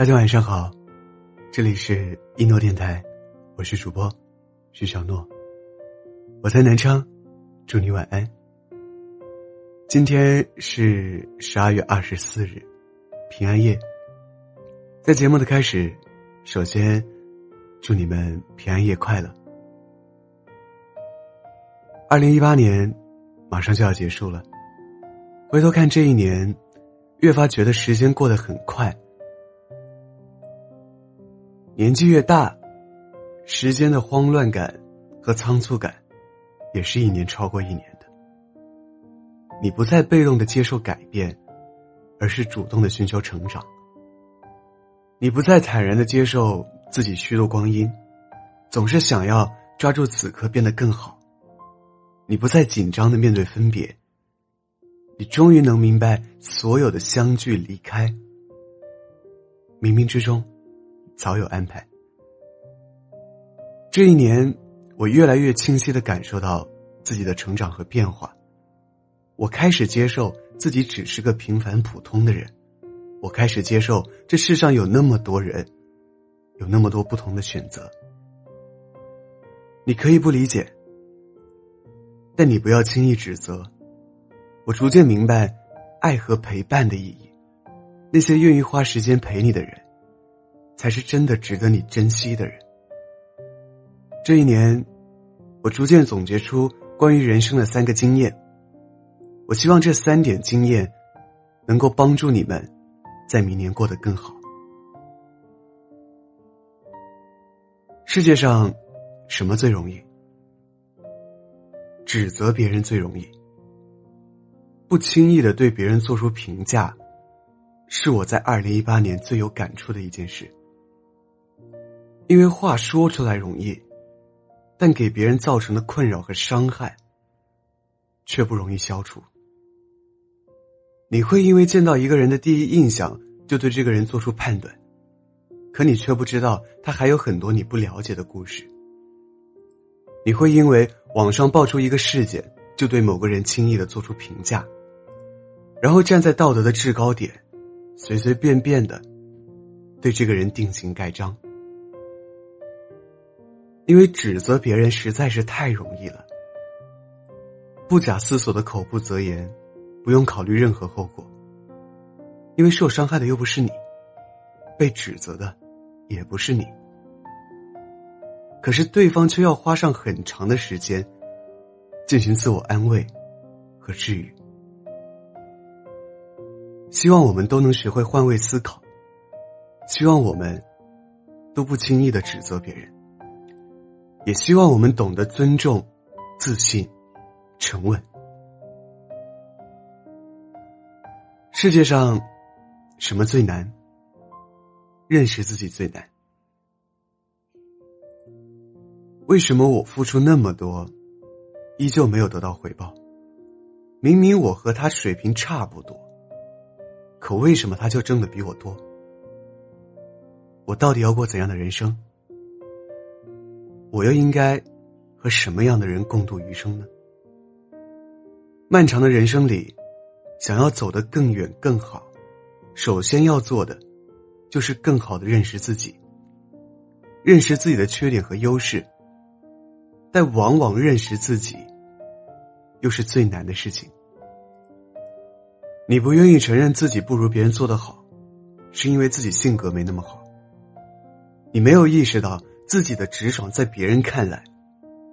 大家晚上好，这里是一诺电台，我是主播徐小诺，我在南昌，祝你晚安。今天是十二月二十四日，平安夜。在节目的开始，首先祝你们平安夜快乐。二零一八年马上就要结束了，回头看这一年，越发觉得时间过得很快。年纪越大，时间的慌乱感和仓促感，也是一年超过一年的。你不再被动的接受改变，而是主动的寻求成长。你不再坦然的接受自己虚度光阴，总是想要抓住此刻变得更好。你不再紧张的面对分别，你终于能明白所有的相聚离开，冥冥之中。早有安排。这一年，我越来越清晰的感受到自己的成长和变化。我开始接受自己只是个平凡普通的人，我开始接受这世上有那么多人，有那么多不同的选择。你可以不理解，但你不要轻易指责。我逐渐明白，爱和陪伴的意义。那些愿意花时间陪你的人。才是真的值得你珍惜的人。这一年，我逐渐总结出关于人生的三个经验。我希望这三点经验能够帮助你们在明年过得更好。世界上什么最容易？指责别人最容易。不轻易的对别人做出评价，是我在二零一八年最有感触的一件事。因为话说出来容易，但给别人造成的困扰和伤害，却不容易消除。你会因为见到一个人的第一印象就对这个人做出判断，可你却不知道他还有很多你不了解的故事。你会因为网上爆出一个事件就对某个人轻易的做出评价，然后站在道德的制高点，随随便便的对这个人定情盖章。因为指责别人实在是太容易了，不假思索的口不择言，不用考虑任何后果。因为受伤害的又不是你，被指责的也不是你，可是对方却要花上很长的时间进行自我安慰和治愈。希望我们都能学会换位思考，希望我们都不轻易的指责别人。也希望我们懂得尊重、自信、沉稳。世界上，什么最难？认识自己最难。为什么我付出那么多，依旧没有得到回报？明明我和他水平差不多，可为什么他就挣的比我多？我到底要过怎样的人生？我又应该和什么样的人共度余生呢？漫长的人生里，想要走得更远更好，首先要做的就是更好的认识自己，认识自己的缺点和优势。但往往认识自己，又是最难的事情。你不愿意承认自己不如别人做得好，是因为自己性格没那么好。你没有意识到。自己的直爽在别人看来，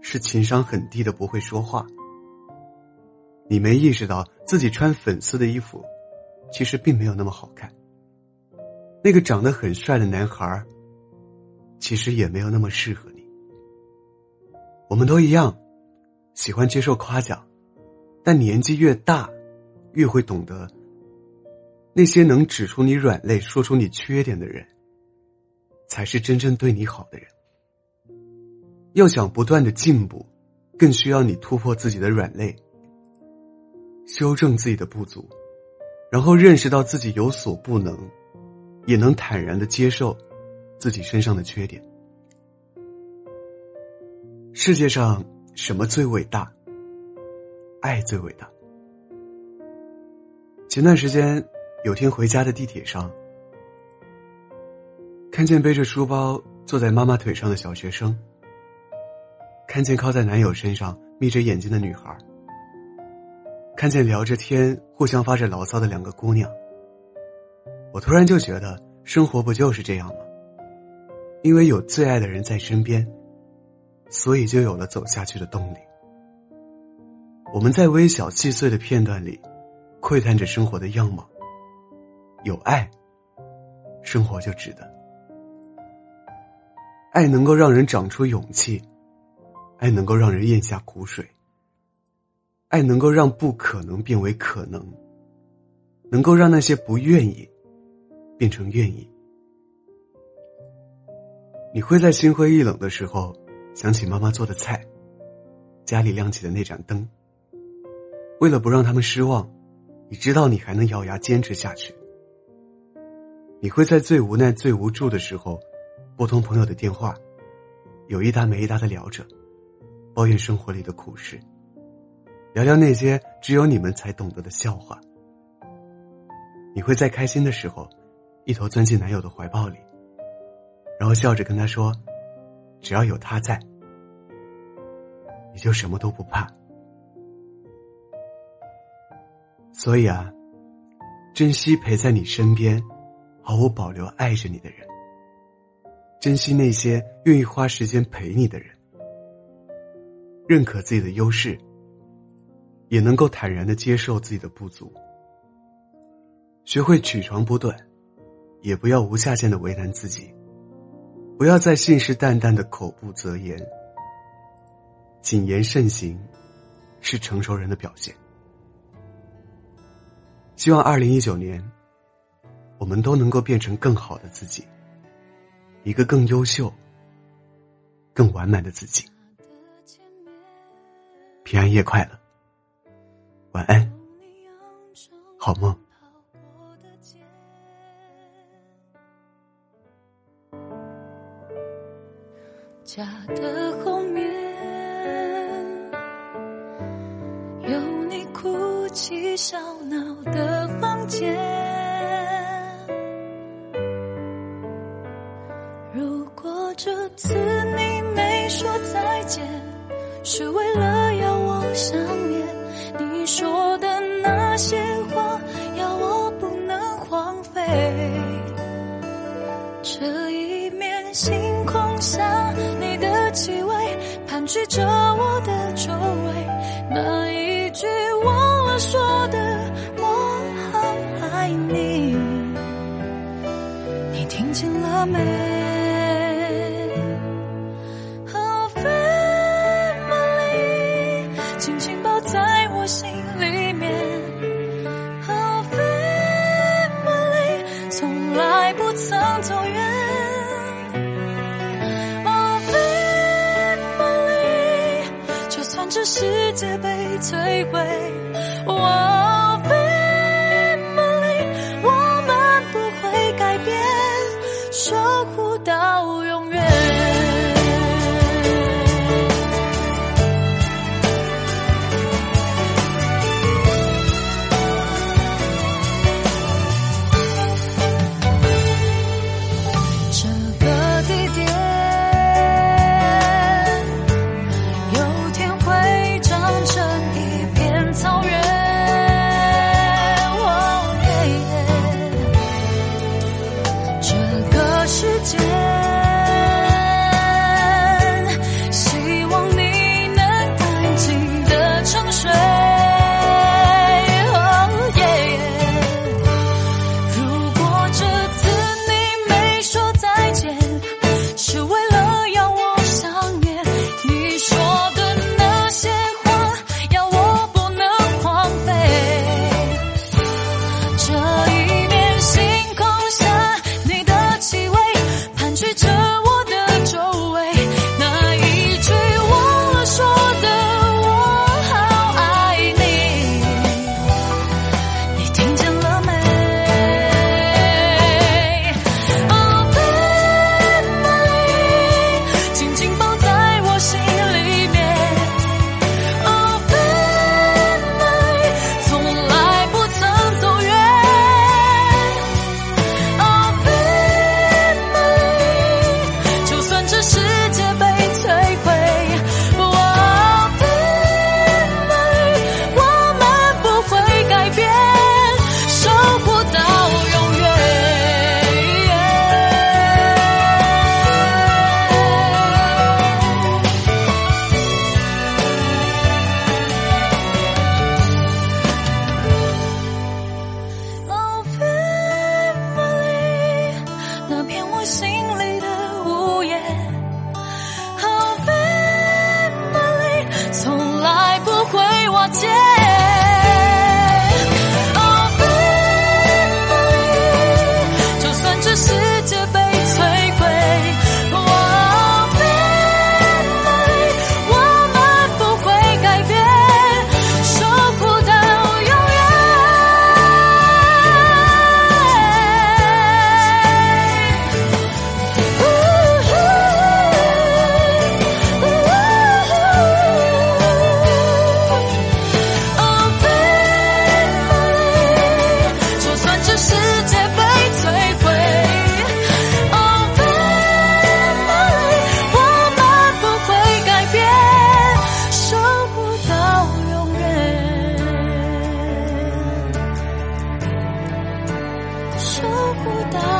是情商很低的不会说话。你没意识到自己穿粉色的衣服，其实并没有那么好看。那个长得很帅的男孩，其实也没有那么适合你。我们都一样，喜欢接受夸奖，但年纪越大，越会懂得，那些能指出你软肋、说出你缺点的人，才是真正对你好的人。要想不断的进步，更需要你突破自己的软肋，修正自己的不足，然后认识到自己有所不能，也能坦然的接受自己身上的缺点。世界上什么最伟大？爱最伟大。前段时间有天回家的地铁上，看见背着书包坐在妈妈腿上的小学生，看见靠在男友身上眯着眼睛的女孩，看见聊着天互相发着牢骚的两个姑娘，我突然就觉得生活不就是这样吗？因为有最爱的人在身边，所以就有了走下去的动力。我们在微小细碎的片段里，窥探着生活的样貌。有爱，生活就值得。爱能够让人长出勇气，爱能够让人咽下苦水，爱能够让不可能变为可能，能够让那些不愿意变成愿意。你会在心灰意冷的时候想起妈妈做的菜，家里亮起的那盏灯。为了不让他们失望，你知道你还能咬牙坚持下去。你会在最无奈、最无助的时候。拨通朋友的电话，有一搭没一搭的聊着，抱怨生活里的苦事，聊聊那些只有你们才懂得的笑话。你会在开心的时候，一头钻进男友的怀抱里，然后笑着跟他说：“只要有他在，你就什么都不怕。”所以啊，珍惜陪在你身边、毫无保留爱着你的人。珍惜那些愿意花时间陪你的人，认可自己的优势，也能够坦然的接受自己的不足。学会取长补短，也不要无下限的为难自己，不要再信誓旦旦的口不择言。谨言慎行，是成熟人的表现。希望二零一九年，我们都能够变成更好的自己。一个更优秀、更完满的自己。平安夜快乐，晚安，好梦。家的后面有你哭泣笑闹的房间。想念。你说的那些话，要我不能荒废。这一面星空下，你的气味盘踞着我的周围。那一句忘了说的“我很爱你”，你听见了没？摧毁，孤单